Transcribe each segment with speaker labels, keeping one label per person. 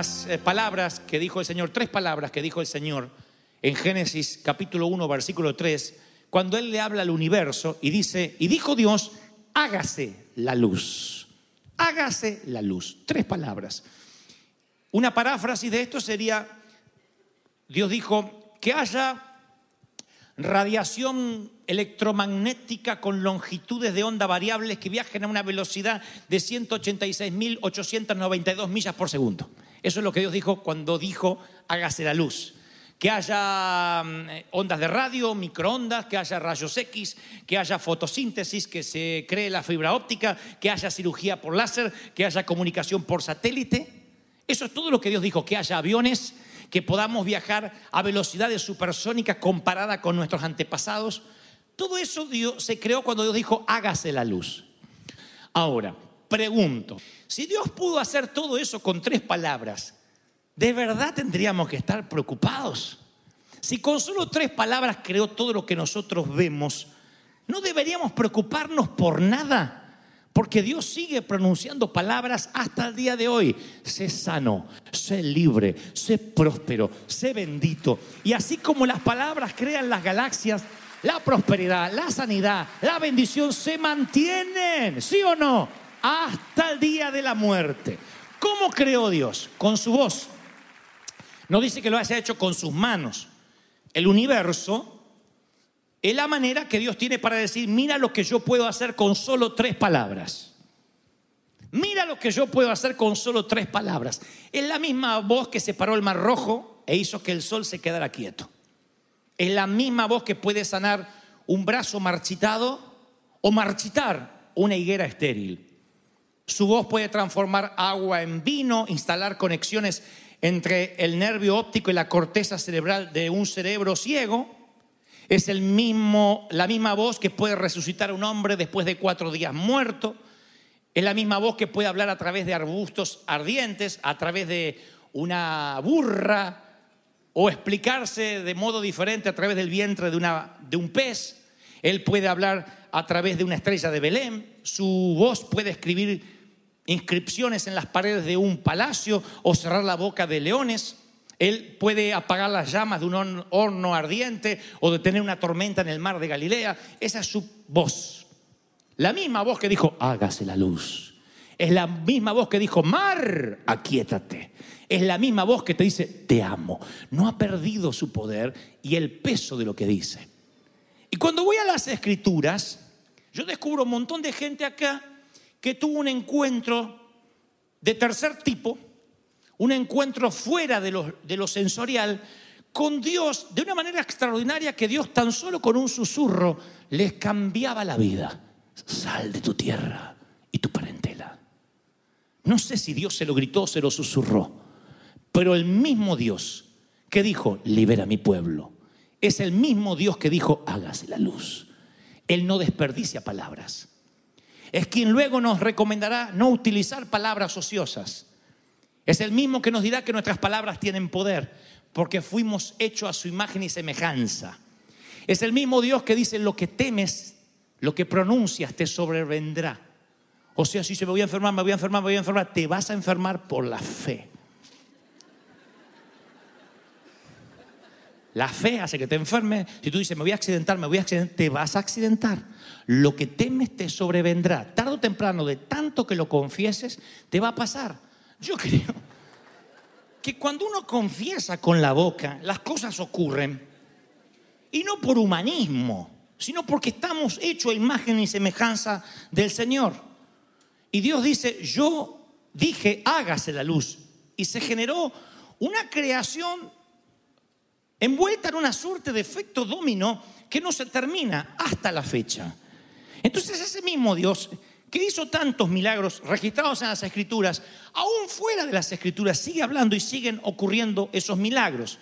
Speaker 1: eh, palabras que dijo el Señor, tres palabras que dijo el Señor en Génesis capítulo 1, versículo 3, cuando Él le habla al universo y dice, y dijo Dios, hágase la luz, hágase la luz. Tres palabras. Una paráfrasis de esto sería, Dios dijo, que haya radiación electromagnética con longitudes de onda variables que viajen a una velocidad de 186.892 millas por segundo. Eso es lo que Dios dijo cuando dijo hágase la luz. Que haya mm, ondas de radio, microondas, que haya rayos X, que haya fotosíntesis, que se cree la fibra óptica, que haya cirugía por láser, que haya comunicación por satélite. Eso es todo lo que Dios dijo, que haya aviones, que podamos viajar a velocidades supersónicas comparada con nuestros antepasados. Todo eso Dios, se creó cuando Dios dijo, hágase la luz. Ahora, pregunto, si Dios pudo hacer todo eso con tres palabras, ¿de verdad tendríamos que estar preocupados? Si con solo tres palabras creó todo lo que nosotros vemos, ¿no deberíamos preocuparnos por nada? Porque Dios sigue pronunciando palabras hasta el día de hoy. Sé sano, sé libre, sé próspero, sé bendito. Y así como las palabras crean las galaxias, la prosperidad, la sanidad, la bendición se mantienen, ¿sí o no? Hasta el día de la muerte. ¿Cómo creó Dios? Con su voz. No dice que lo haya hecho con sus manos. El universo es la manera que Dios tiene para decir, mira lo que yo puedo hacer con solo tres palabras. Mira lo que yo puedo hacer con solo tres palabras. Es la misma voz que separó el mar rojo e hizo que el sol se quedara quieto. Es la misma voz que puede sanar un brazo marchitado o marchitar una higuera estéril. Su voz puede transformar agua en vino, instalar conexiones entre el nervio óptico y la corteza cerebral de un cerebro ciego. Es el mismo, la misma voz que puede resucitar a un hombre después de cuatro días muerto. Es la misma voz que puede hablar a través de arbustos ardientes, a través de una burra, o explicarse de modo diferente a través del vientre de, un pez. Él puede hablar a través de una estrella de Belén. Su voz puede escribir inscripciones en las paredes de un palacio o cerrar la boca de leones. Él puede apagar las llamas de un horno ardiente o detener una tormenta en el mar de Galilea. Esa es su voz. La misma voz que dijo, hágase la luz. Es la misma voz que dijo, mar, aquíétate. Es la misma voz que te dice, te amo. No ha perdido su poder y el peso de lo que dice. Y cuando voy a las escrituras, yo descubro un montón de gente acá que tuvo un encuentro de tercer tipo, un encuentro fuera de lo, sensorial, con Dios de una manera extraordinaria que Dios tan solo con un susurro les cambiaba la vida. Sal de tu tierra y tu parentela. No sé si Dios se lo gritó o se lo susurró, pero el mismo Dios que dijo, libera a mi pueblo, es el mismo Dios que dijo, hágase la luz. Él no desperdicia palabras. Es quien luego nos recomendará no utilizar palabras ociosas. Es el mismo que nos dirá que nuestras palabras tienen poder, porque fuimos hechos a su imagen y semejanza. Es el mismo Dios que dice, lo que temes, lo que pronuncias te sobrevendrá. O sea, si se me voy a enfermar, me voy a enfermar, me voy a enfermar, te vas a enfermar por la fe. La fe hace que te enfermes. Si tú dices, me voy a accidentar, me voy a accidentar, te vas a accidentar. Lo que temes te sobrevendrá. Tarde o temprano, de tanto que lo confieses, te va a pasar. Yo creo que cuando uno confiesa con la boca, las cosas ocurren. Y no por humanismo, sino porque estamos hechos a imagen y semejanza del Señor. Y Dios dice, yo dije, hágase la luz. Y se generó una creación envuelta en una suerte de efecto dominó que no se termina hasta la fecha. Entonces ese mismo Dios que hizo tantos milagros registrados en las escrituras, aún fuera de las escrituras, sigue hablando y siguen ocurriendo esos milagros.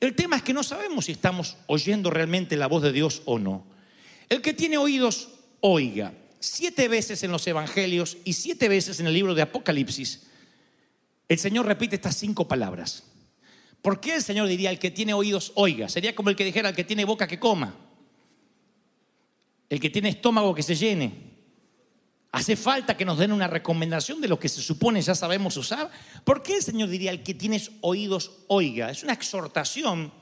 Speaker 1: El tema es que no sabemos si estamos oyendo realmente la voz de Dios o no. El que tiene oídos, oiga. Siete veces en los evangelios y siete veces en el libro de Apocalipsis, el Señor repite estas cinco palabras. ¿Por qué el Señor diría el que tiene oídos, oiga? Sería como el que dijera el que tiene boca, que coma. El que tiene estómago, que se llene. Hace falta que nos den una recomendación de lo que se supone ya sabemos usar. ¿Por qué el Señor diría el que tienes oídos, oiga? Es una exhortación.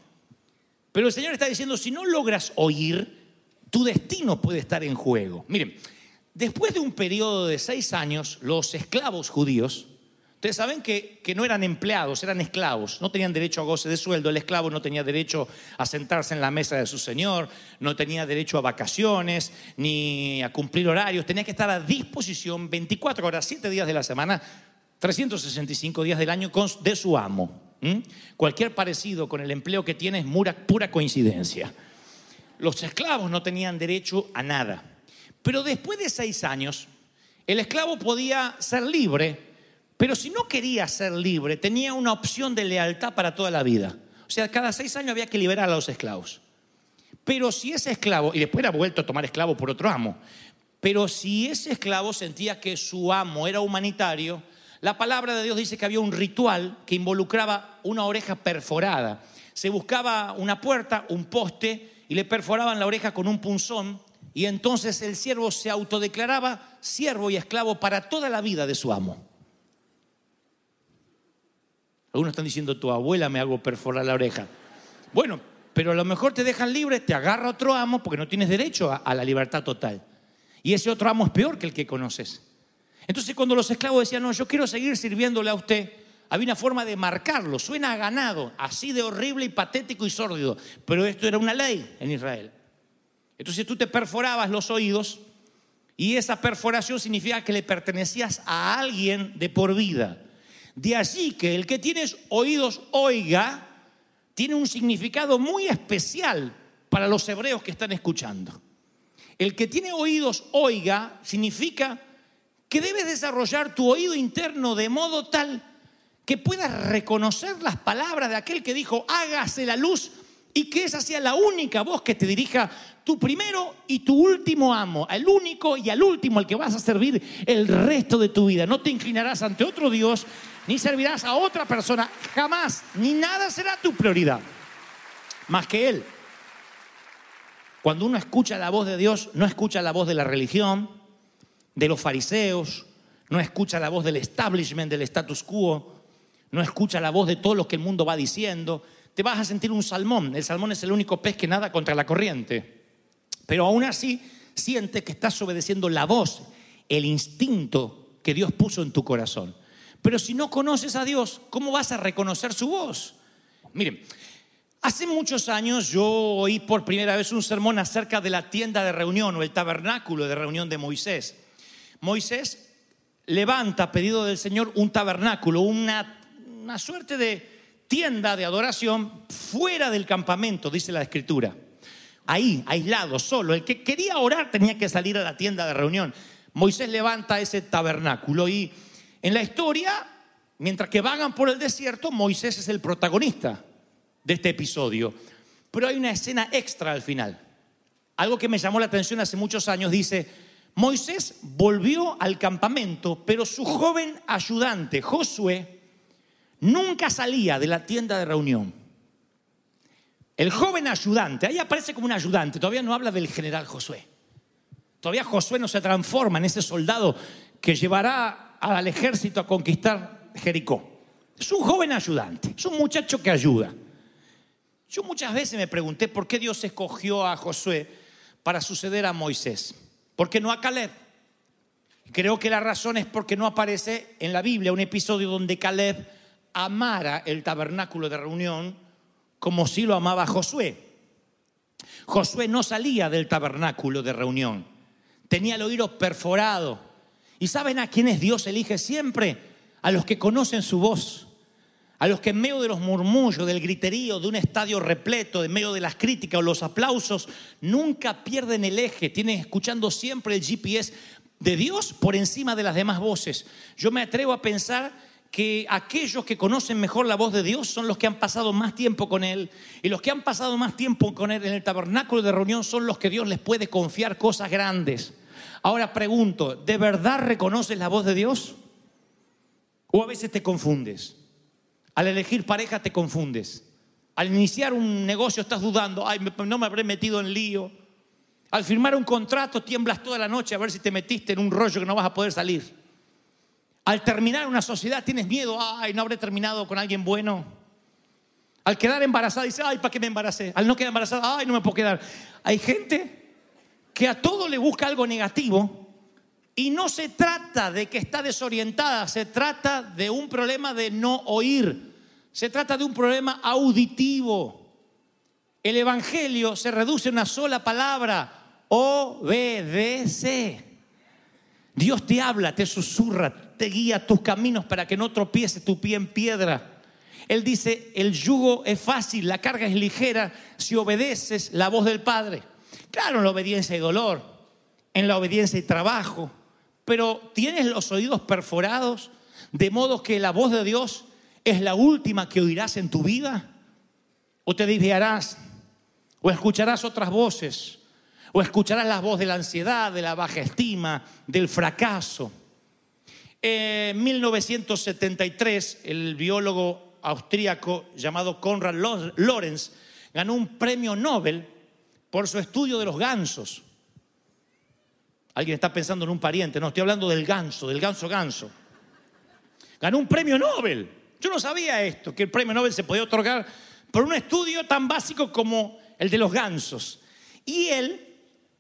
Speaker 1: Pero el Señor está diciendo, si no logras oír, tu destino puede estar en juego. Miren, después de un periodo de seis años, los esclavos judíos Ustedes saben que, que, no eran empleados, eran esclavos. No tenían derecho a goce de sueldo. El esclavo no tenía derecho a sentarse en la mesa de su señor, no tenía derecho a vacaciones, ni a cumplir horarios. Tenía que estar a disposición 24 horas, 7 días de la semana, 365 días del año de su amo. ¿Mm? Cualquier parecido con el empleo que tiene es pura coincidencia. Los esclavos no tenían derecho a nada. Pero después de seis años, el esclavo podía ser libre pero si no quería ser libre, tenía una opción de lealtad para toda la vida. O sea, cada seis años había que liberar a los esclavos. Pero si ese esclavo, y después era vuelto a tomar esclavo por otro amo, pero si ese esclavo sentía que su amo era humanitario, la palabra de Dios dice que había un ritual que involucraba una oreja perforada. Se buscaba una puerta, un poste, y le perforaban la oreja con un punzón, y entonces el siervo se autodeclaraba siervo y esclavo para toda la vida de su amo. Algunos están diciendo, tu abuela me hago perforar la oreja. Bueno, pero a lo mejor te dejan libre, te agarra otro amo porque no tienes derecho a, la libertad total. Y ese otro amo es peor que el que conoces. Entonces cuando los esclavos decían, no, yo quiero seguir sirviéndole a usted, había una forma de marcarlo, suena ganado, así de horrible y patético y sórdido, pero esto era una ley en Israel. Entonces tú te perforabas los oídos y esa perforación significa que le pertenecías a alguien de por vida. De allí que el que tienes oídos oiga, tiene un significado muy especial para los hebreos que están escuchando. El que tiene oídos oiga significa que debes desarrollar tu oído interno de modo tal que puedas reconocer las palabras de aquel que dijo, hágase la luz y que esa sea la única voz que te dirija tu primero y tu último amo, el único y al último al que vas a servir el resto de tu vida. No te inclinarás ante otro Dios, ni servirás a otra persona, jamás, ni nada será tu prioridad, más que Él. Cuando uno escucha la voz de Dios, no escucha la voz de la religión, de los fariseos, no escucha la voz del establishment, del status quo, no escucha la voz de todo lo que el mundo va diciendo, te vas a sentir un salmón. El salmón es el único pez que nada contra la corriente. Pero aún así, siente que estás obedeciendo la voz, el instinto que Dios puso en tu corazón. Pero si no conoces a Dios, ¿cómo vas a reconocer su voz? Miren, hace muchos años yo oí por primera vez un sermón acerca de la tienda de reunión o el tabernáculo de reunión de Moisés. Moisés levanta pedido del Señor un tabernáculo, una, una suerte de tienda de adoración fuera del campamento, dice la escritura. Ahí, aislado, solo. El que quería orar tenía que salir a la tienda de reunión. Moisés levanta ese tabernáculo y en la historia, mientras que vagan por el desierto, Moisés es el protagonista de este episodio. Pero hay una escena extra al final. Algo que me llamó la atención hace muchos años dice, Moisés volvió al campamento, pero su joven ayudante, Josué, nunca salía de la tienda de reunión. El joven ayudante, ahí aparece como un ayudante, todavía no habla del general Josué. Todavía Josué no se transforma en ese soldado que llevará al ejército a conquistar Jericó. Es un joven ayudante, es un muchacho que ayuda. Yo muchas veces me pregunté por qué Dios escogió a Josué para suceder a Moisés. ¿Por qué no a Caleb? Creo que la razón es porque no aparece en la Biblia un episodio donde Caleb amara el tabernáculo de reunión como si lo amaba Josué. Josué no salía del tabernáculo de reunión, tenía el oído perforado. ¿Y saben a quiénes Dios elige siempre? A los que conocen su voz, a los que en medio de los murmullos, del griterío, de un estadio repleto, en medio de las críticas o los aplausos, nunca pierden el eje, tienen escuchando siempre el GPS de Dios por encima de las demás voces. Yo me atrevo a pensar que aquellos que conocen mejor la voz de Dios son los que han pasado más tiempo con Él. Y los que han pasado más tiempo con Él en el tabernáculo de reunión son los que Dios les puede confiar cosas grandes. Ahora pregunto, ¿de verdad reconoces la voz de Dios? ¿O a veces te confundes? Al elegir pareja te confundes. Al iniciar un negocio estás dudando, ay, no me habré metido en lío. Al firmar un contrato tiemblas toda la noche a ver si te metiste en un rollo que no vas a poder salir. Al terminar una sociedad tienes miedo, ay, no habré terminado con alguien bueno. Al quedar embarazada dices, ay, ¿para qué me embaracé? Al no quedar embarazada, ay, no me puedo quedar. Hay gente que a todo le busca algo negativo y no se trata de que está desorientada, se trata de un problema de no oír, se trata de un problema auditivo. El Evangelio se reduce a una sola palabra, obedece. Dios te habla, te susurra, te guía tus caminos para que no tropiece tu pie en piedra. Él dice, el yugo es fácil, la carga es ligera si obedeces la voz del Padre. Claro, en la obediencia hay dolor, en la obediencia hay trabajo, pero tienes los oídos perforados de modo que la voz de Dios es la última que oirás en tu vida. O te desviarás, o escucharás otras voces, o escucharás la voz de la ansiedad, de la baja estima, del fracaso. En 1973, el biólogo austríaco llamado Konrad Lorenz ganó un premio Nobel por su estudio de los gansos. Alguien está pensando en un pariente, no, estoy hablando del ganso, del ganso ganso. Ganó un premio Nobel. Yo no sabía esto, que el premio Nobel se podía otorgar por un estudio tan básico como el de los gansos. Y él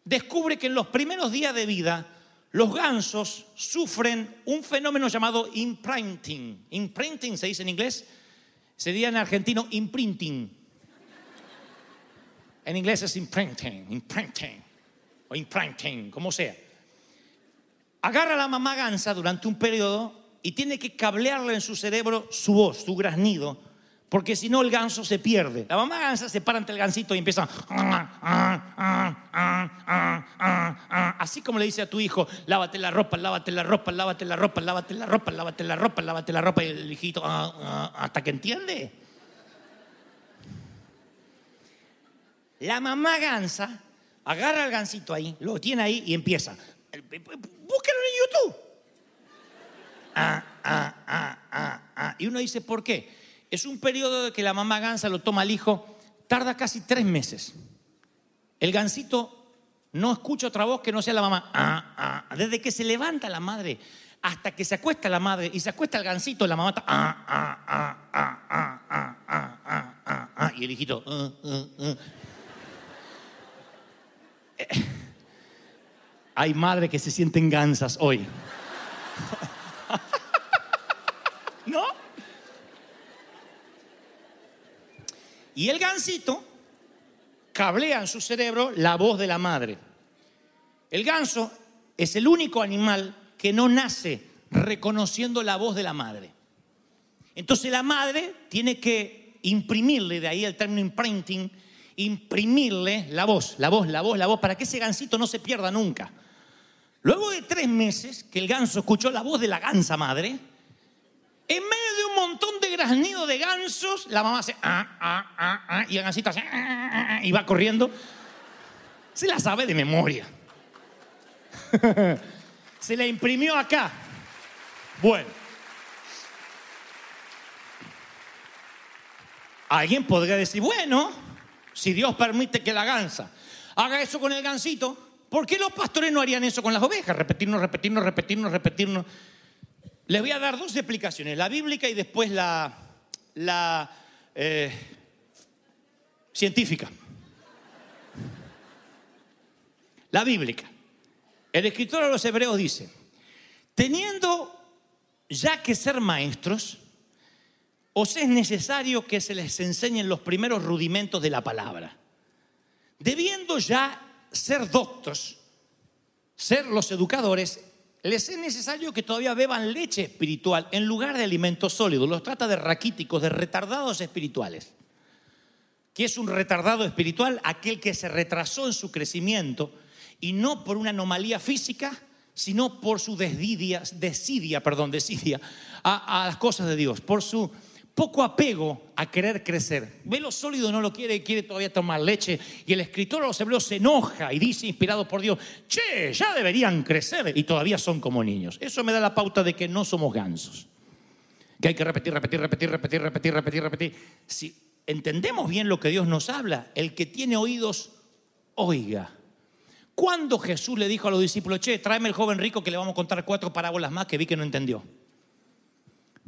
Speaker 1: descubre que en los primeros días de vida los gansos sufren un fenómeno llamado imprinting. Imprinting se dice en inglés, sería en argentino imprinting. En inglés es imprinting, imprinting o imprinting, como sea. Agarra a la mamá gansa durante un periodo y tiene que cablearle en su cerebro su voz, su graznido, porque si no el ganso se pierde. La mamá gansa se para ante el gansito y empieza, así como le dice a tu hijo, lávate la ropa, lávate la ropa, lávate la ropa, lávate la ropa, lávate la ropa, lávate la ropa, y el hijito, hasta que entiende. La mamá gansa agarra al gansito ahí, lo tiene ahí y empieza. Búsquelo en YouTube. Ah, ah, ah, ah, ah. Y uno dice, ¿por qué? Es un periodo de que la mamá gansa lo toma al hijo, tarda casi tres meses. El gansito no escucha otra voz que no sea la mamá. Ah, ah. Desde que se levanta la madre hasta que se acuesta la madre y se acuesta el gansito, la mamá está. Ah, ah, ah, ah, ah, ah, ah, ah, ah, ah. Y el hijito. ah, ah, ah. Hay madres que se sienten gansas hoy. ¿No? Y el gansito cablea en su cerebro la voz de la madre. El ganso es el único animal que no nace reconociendo la voz de la madre. Entonces la madre tiene que imprimirle, de ahí el término imprinting, imprimirle la voz, la voz, la voz, la voz, para que ese gansito no se pierda nunca. Luego de tres meses que el ganso escuchó la voz de la gansa madre, en medio de un montón de graznido de gansos, la mamá hace ah, ah, ah, ah, y el gansito hace ah, ah, ah, y va corriendo. Se la sabe de memoria. Se la imprimió acá. Bueno. Alguien podría decir, bueno, si Dios permite que la gansa haga eso con el gansito, ¿por qué los pastores no harían eso con las ovejas? Repetirnos, repetirnos, repetirnos, repetirnos. Les voy a dar dos explicaciones, la bíblica y después la, eh, científica. La bíblica. El escritor de los hebreos dice, teniendo ya que ser maestros, os es necesario que se les enseñen los primeros rudimentos de la palabra. Debiendo ya ser doctos, ser los educadores, les es necesario que todavía beban leche espiritual en lugar de alimentos sólidos. Los trata de raquíticos, de retardados espirituales. ¿Qué es un retardado espiritual? Aquel que se retrasó en su crecimiento y no por una anomalía física, sino por su desidia, perdón, desidia a, a las cosas de Dios, por su poco apego a querer crecer. Ve lo sólido, no lo quiere, quiere todavía tomar leche. Y el escritor de los hebreos se enoja y dice, inspirado por Dios, che, ya deberían crecer y todavía son como niños. Eso me da la pauta de que no somos gansos. Que hay que repetir, repetir, repetir, repetir, repetir, repetir, repetir. Si entendemos bien lo que Dios nos habla, el que tiene oídos, oiga. Cuando Jesús le dijo a los discípulos, che, tráeme el joven rico que le vamos a contar cuatro parábolas más que vi que no entendió.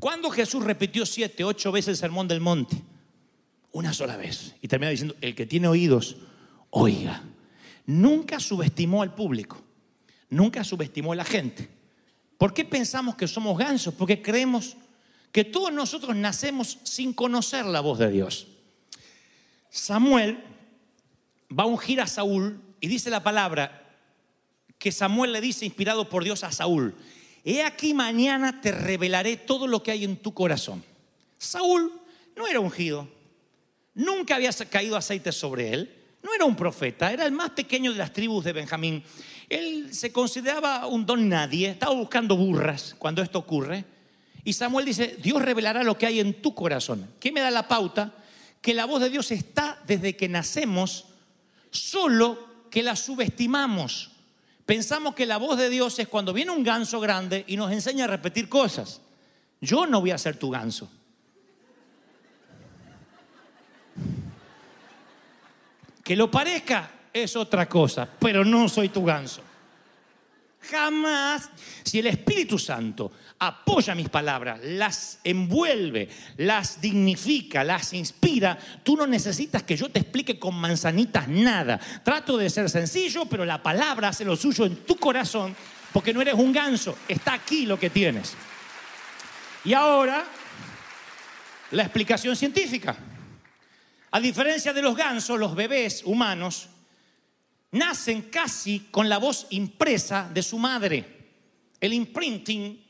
Speaker 1: Cuando Jesús repitió siete, ocho veces el sermón del monte, una sola vez, y termina diciendo, el que tiene oídos, oiga. Nunca subestimó al público, nunca subestimó a la gente. ¿Por qué pensamos que somos gansos? Porque creemos que todos nosotros nacemos sin conocer la voz de Dios. Samuel va a ungir a Saúl y dice la palabra que Samuel le dice, inspirado por Dios a Saúl, he aquí mañana te revelaré todo lo que hay en tu corazón. Saúl no era ungido, nunca había caído aceite sobre él, no era un profeta, era el más pequeño de las tribus de Benjamín. Él se consideraba un don nadie, estaba buscando burras cuando esto ocurre. Y Samuel dice, Dios revelará lo que hay en tu corazón. ¿Qué me da la pauta? Que la voz de Dios está desde que nacemos, solo que la subestimamos. Pensamos que la voz de Dios es cuando viene un ganso grande y nos enseña a repetir cosas. Yo no voy a ser tu ganso. Que lo parezca es otra cosa, pero no soy tu ganso. Jamás, si el Espíritu Santo apoya mis palabras, las envuelve, las dignifica, las inspira, tú no necesitas que yo te explique con manzanitas nada. Trato de ser sencillo, pero la palabra hace lo suyo en tu corazón, porque no eres un ganso, está aquí lo que tienes. Y ahora, la explicación científica. A diferencia de los gansos, los bebés humanos nacen casi con la voz impresa de su madre. El imprinting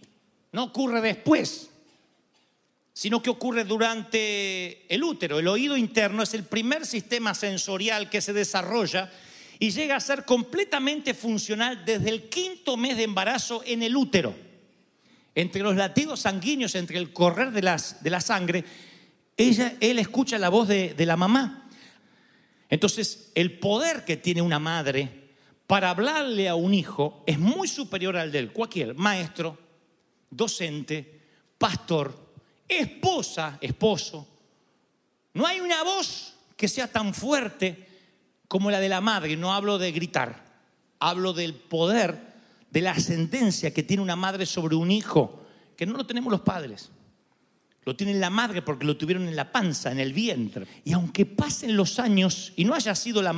Speaker 1: no ocurre después, sino que ocurre durante el útero. El oído interno es el primer sistema sensorial que se desarrolla y llega a ser completamente funcional desde el quinto mes de embarazo en el útero. Entre los latidos sanguíneos, entre el correr de, las, de la sangre, ella, él escucha la voz de, de la mamá. Entonces, el poder que tiene una madre para hablarle a un hijo es muy superior al del cualquier maestro, docente, pastor, esposa, esposo. No hay una voz que sea tan fuerte como la de la madre. No hablo de gritar, hablo del poder, de la ascendencia que tiene una madre sobre un hijo, que no lo tenemos los padres. Lo tiene la madre porque lo tuvieron en la panza, en el vientre. Y aunque pasen los años y no haya sido la,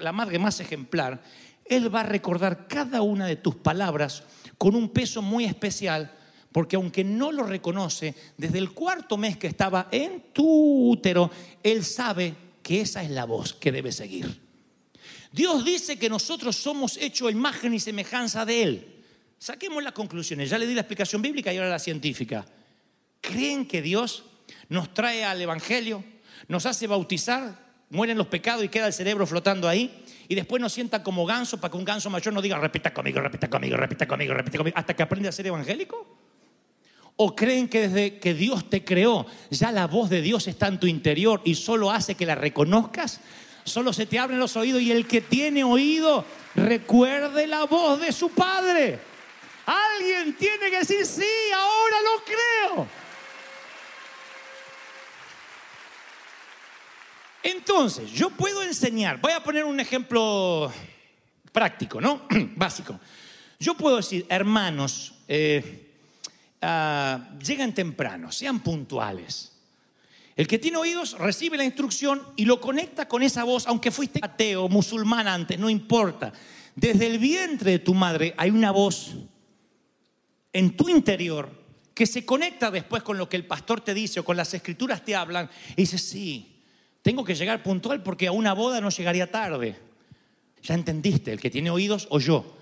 Speaker 1: la madre más ejemplar, Él va a recordar cada una de tus palabras con un peso muy especial, porque aunque no lo reconoce, desde el cuarto mes que estaba en tu útero, Él sabe que esa es la voz que debe seguir. Dios dice que nosotros somos hechos imagen y semejanza de Él. Saquemos las conclusiones. Ya le di la explicación bíblica y ahora la científica. ¿Creen que Dios nos trae al Evangelio, nos hace bautizar, mueren los pecados y queda el cerebro flotando ahí? Y después nos sienta como ganso para que un ganso mayor nos diga, repita conmigo, repita conmigo, repita conmigo, repita conmigo, hasta que aprende a ser evangélico? ¿O creen que desde que Dios te creó, ya la voz de Dios está en tu interior y solo hace que la reconozcas? Solo se te abren los oídos y el que tiene oído recuerde la voz de su Padre. Alguien tiene que decir, sí, ahora lo creo. Entonces, yo puedo enseñar, voy a poner un ejemplo práctico, ¿no? Básico. Yo puedo decir, hermanos, eh, ah, lleguen temprano, sean puntuales. El que tiene oídos recibe la instrucción y lo conecta con esa voz, aunque fuiste ateo, musulmán antes, no importa. Desde el vientre de tu madre hay una voz en tu interior que se conecta después con lo que el pastor te dice o con las escrituras te hablan y dices, sí, tengo que llegar puntual porque a una boda no llegaría tarde. Ya entendiste, el que tiene oídos o yo.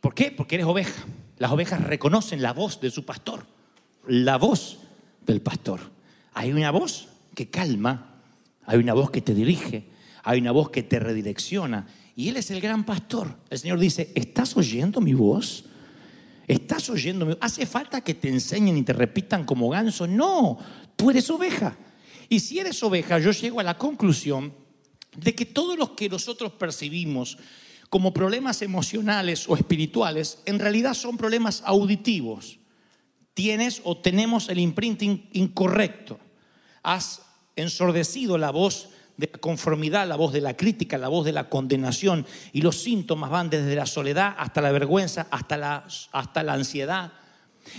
Speaker 1: ¿Por qué? Porque eres oveja. Las ovejas reconocen la voz de su pastor, la voz del pastor. Hay una voz que calma, hay una voz que te dirige, hay una voz que te redirecciona. Y Él es el gran pastor. El Señor dice, ¿estás oyendo mi voz? ¿Estás oyendo mi voz? ¿Hace falta que te enseñen y te repitan como ganso? No, tú eres oveja. Y si eres oveja, yo llego a la conclusión de que todos los que nosotros percibimos como problemas emocionales o espirituales, en realidad son problemas auditivos. Tienes o tenemos el imprinting incorrecto. Has ensordecido la voz de la conformidad, la voz de la crítica, la voz de la condenación y los síntomas van desde la soledad hasta la vergüenza, hasta la, hasta la ansiedad,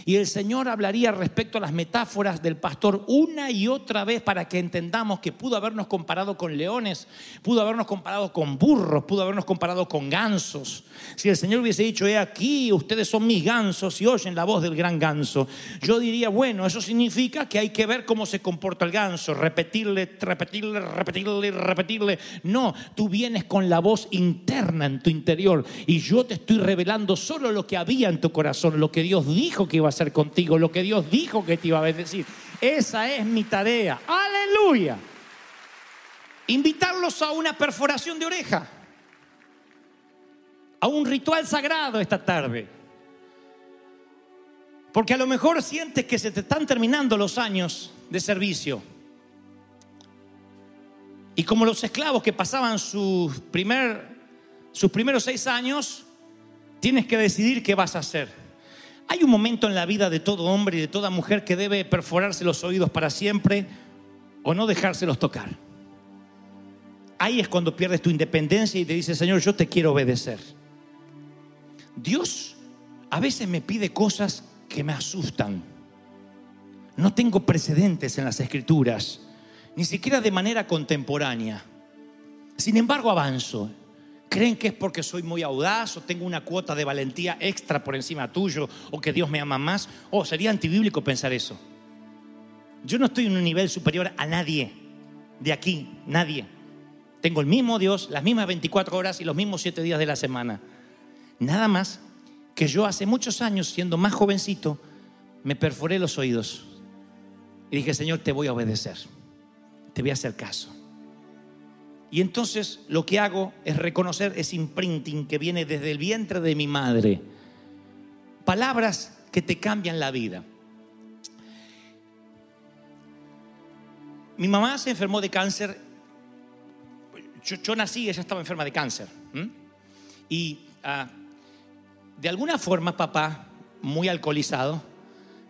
Speaker 1: y el Señor hablaría respecto a las metáforas del pastor una y otra vez para que entendamos que pudo habernos comparado con leones, pudo habernos comparado con burros, pudo habernos comparado con gansos. Si el Señor hubiese dicho, he aquí, ustedes son mis gansos y oyen la voz del gran ganso, yo diría, bueno, eso significa que hay que ver cómo se comporta el ganso, repetirle, repetirle, repetirle, repetirle. No, tú vienes con la voz interna en tu interior y yo te estoy revelando solo lo que había en tu corazón, lo que Dios dijo que iba a hacer contigo, lo que Dios dijo que te iba a bendecir. Esa es mi tarea. Aleluya. Invitarlos a una perforación de oreja, a un ritual sagrado esta tarde. Porque a lo mejor sientes que se te están terminando los años de servicio. Y como los esclavos que pasaban sus, primer, sus primeros seis años, tienes que decidir qué vas a hacer. Hay un momento en la vida de todo hombre y de toda mujer que debe perforarse los oídos para siempre o no dejárselos tocar. Ahí es cuando pierdes tu independencia y te dices, Señor, yo te quiero obedecer. Dios a veces me pide cosas que me asustan. No tengo precedentes en las escrituras, ni siquiera de manera contemporánea. Sin embargo, avanzo. ¿Creen que es porque soy muy audaz o tengo una cuota de valentía extra por encima tuyo o que Dios me ama más? Oh, sería antibíblico pensar eso. Yo no estoy en un nivel superior a nadie de aquí, nadie. Tengo el mismo Dios, las mismas 24 horas y los mismos 7 días de la semana. Nada más que yo hace muchos años, siendo más jovencito, me perforé los oídos y dije, Señor, te voy a obedecer, te voy a hacer caso. Y entonces lo que hago es reconocer ese imprinting que viene desde el vientre de mi madre. Palabras que te cambian la vida. Mi mamá se enfermó de cáncer. Yo, yo nací, ella estaba enferma de cáncer. Y ah, de alguna forma papá, muy alcoholizado,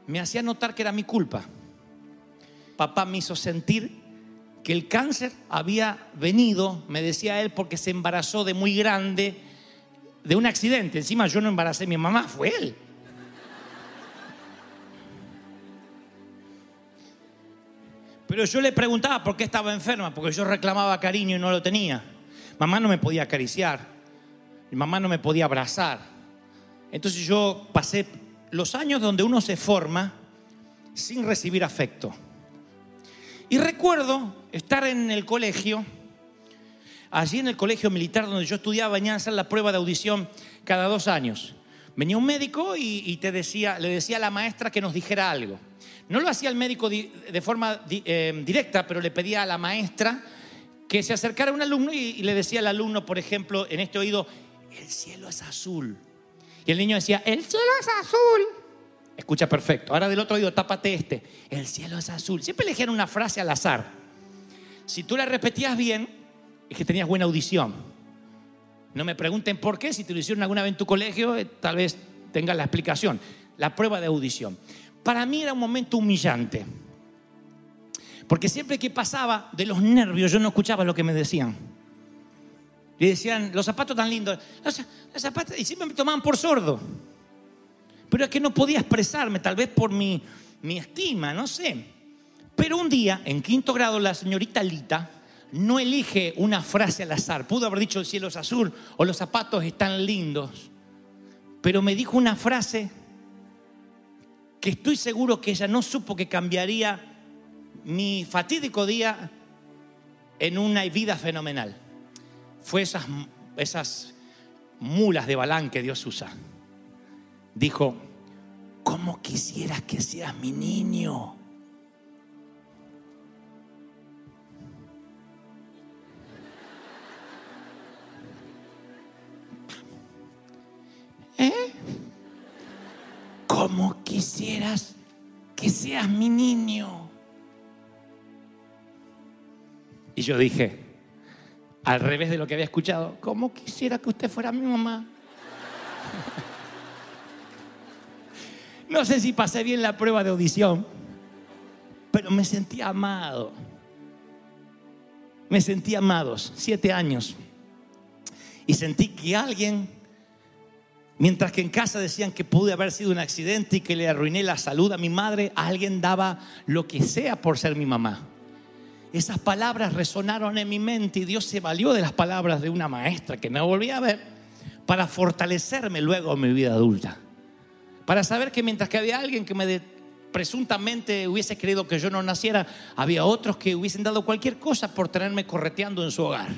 Speaker 1: me hacía notar que era mi culpa. Papá me hizo sentir que el cáncer había venido, me decía él, porque se embarazó de muy grande, de un accidente. Encima yo no embaracé a mi mamá, fue él. Pero yo le preguntaba por qué estaba enferma, porque yo reclamaba cariño y no lo tenía. Mamá no me podía acariciar, mamá no me podía abrazar. Entonces yo pasé los años donde uno se forma sin recibir afecto. Y recuerdo estar en el colegio, allí en el colegio militar donde yo estudiaba, venían a hacer la prueba de audición cada dos años. Venía un médico y, te decía, le decía a la maestra que nos dijera algo. No lo hacía el médico di- de forma eh, directa, pero le pedía a la maestra que se acercara a un alumno y, y le decía al alumno, por ejemplo, en este oído, el cielo es azul. Y el niño decía, el cielo es azul. Escucha perfecto. Ahora del otro oído, tápate este. El cielo es azul. Siempre elegían una frase al azar. Si tú la repetías bien, es que tenías buena audición. No me pregunten por qué, si te lo hicieron alguna vez en tu colegio, eh, tal vez tengas la explicación. La prueba de audición. Para mí era un momento humillante. Porque siempre que pasaba de los nervios, yo no escuchaba lo que me decían. Y decían, los zapatos tan lindos. Los, los zapatos, y siempre me tomaban por sordo. Pero es que no podía expresarme, tal vez por mi, mi estima, no sé. Pero un día, en quinto grado, la señorita Lita no elige una frase al azar. Pudo haber dicho el cielo es azul o los zapatos están lindos. Pero me dijo una frase que estoy seguro que ella no supo que cambiaría mi fatídico día en una vida fenomenal. Fue esas, esas mulas de Balán que Dios usa. Dijo, ¿cómo quisieras que seas mi niño? ¿Cómo quisieras que seas mi niño? Y yo dije, al revés de lo que había escuchado, ¿cómo quisiera que usted fuera mi mamá? No sé si pasé bien la prueba de audición, pero me sentí amado. Me sentí amados, siete años. Y sentí que alguien, mientras que en casa decían que pude haber sido un accidente y que le arruiné la salud a mi madre, alguien daba lo que sea por ser mi mamá. Esas palabras resonaron en mi mente y Dios se valió de las palabras de una maestra que no volví a ver para fortalecerme luego en mi vida adulta. Para saber que mientras que había alguien que me presuntamente hubiese creído que yo no naciera, había otros que hubiesen dado cualquier cosa por tenerme correteando en su hogar.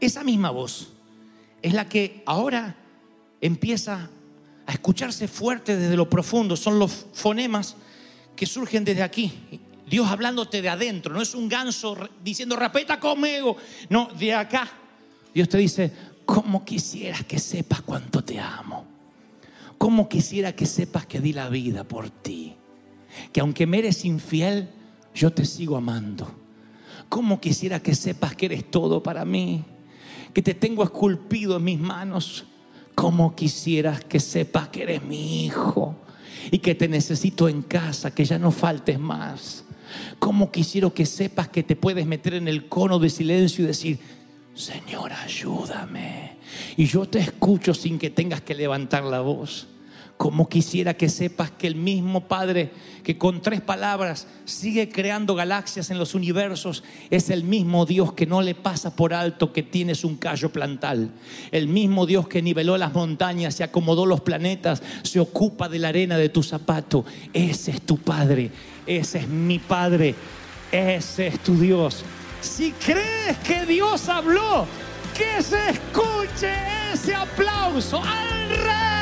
Speaker 1: Esa misma voz es la que ahora empieza a escucharse fuerte desde lo profundo. Son los fonemas que surgen desde aquí. Dios hablándote de adentro. No es un ganso diciendo, repeta conmigo. No, de acá. Dios te dice, ¿cómo quisieras que sepas cuánto te amo? ¿Cómo quisiera que sepas que di la vida por ti? Que aunque me eres infiel, yo te sigo amando. ¿Cómo quisiera que sepas que eres todo para mí? Que te tengo esculpido en mis manos. ¿Cómo quisieras que sepas que eres mi hijo? Y que te necesito en casa, que ya no faltes más. ¿Cómo quisiera que sepas que te puedes meter en el cono de silencio y decir, Señor, ayúdame. Y yo te escucho sin que tengas que levantar la voz. Como quisiera que sepas que el mismo Padre que con tres palabras sigue creando galaxias en los universos es el mismo Dios que no le pasa por alto que tienes un callo plantal. El mismo Dios que niveló las montañas, se acomodó los planetas, se ocupa de la arena de tu zapato. Ese es tu Padre, ese es mi Padre, ese es tu Dios. Si crees que Dios habló, que se escuche ese aplauso al rey.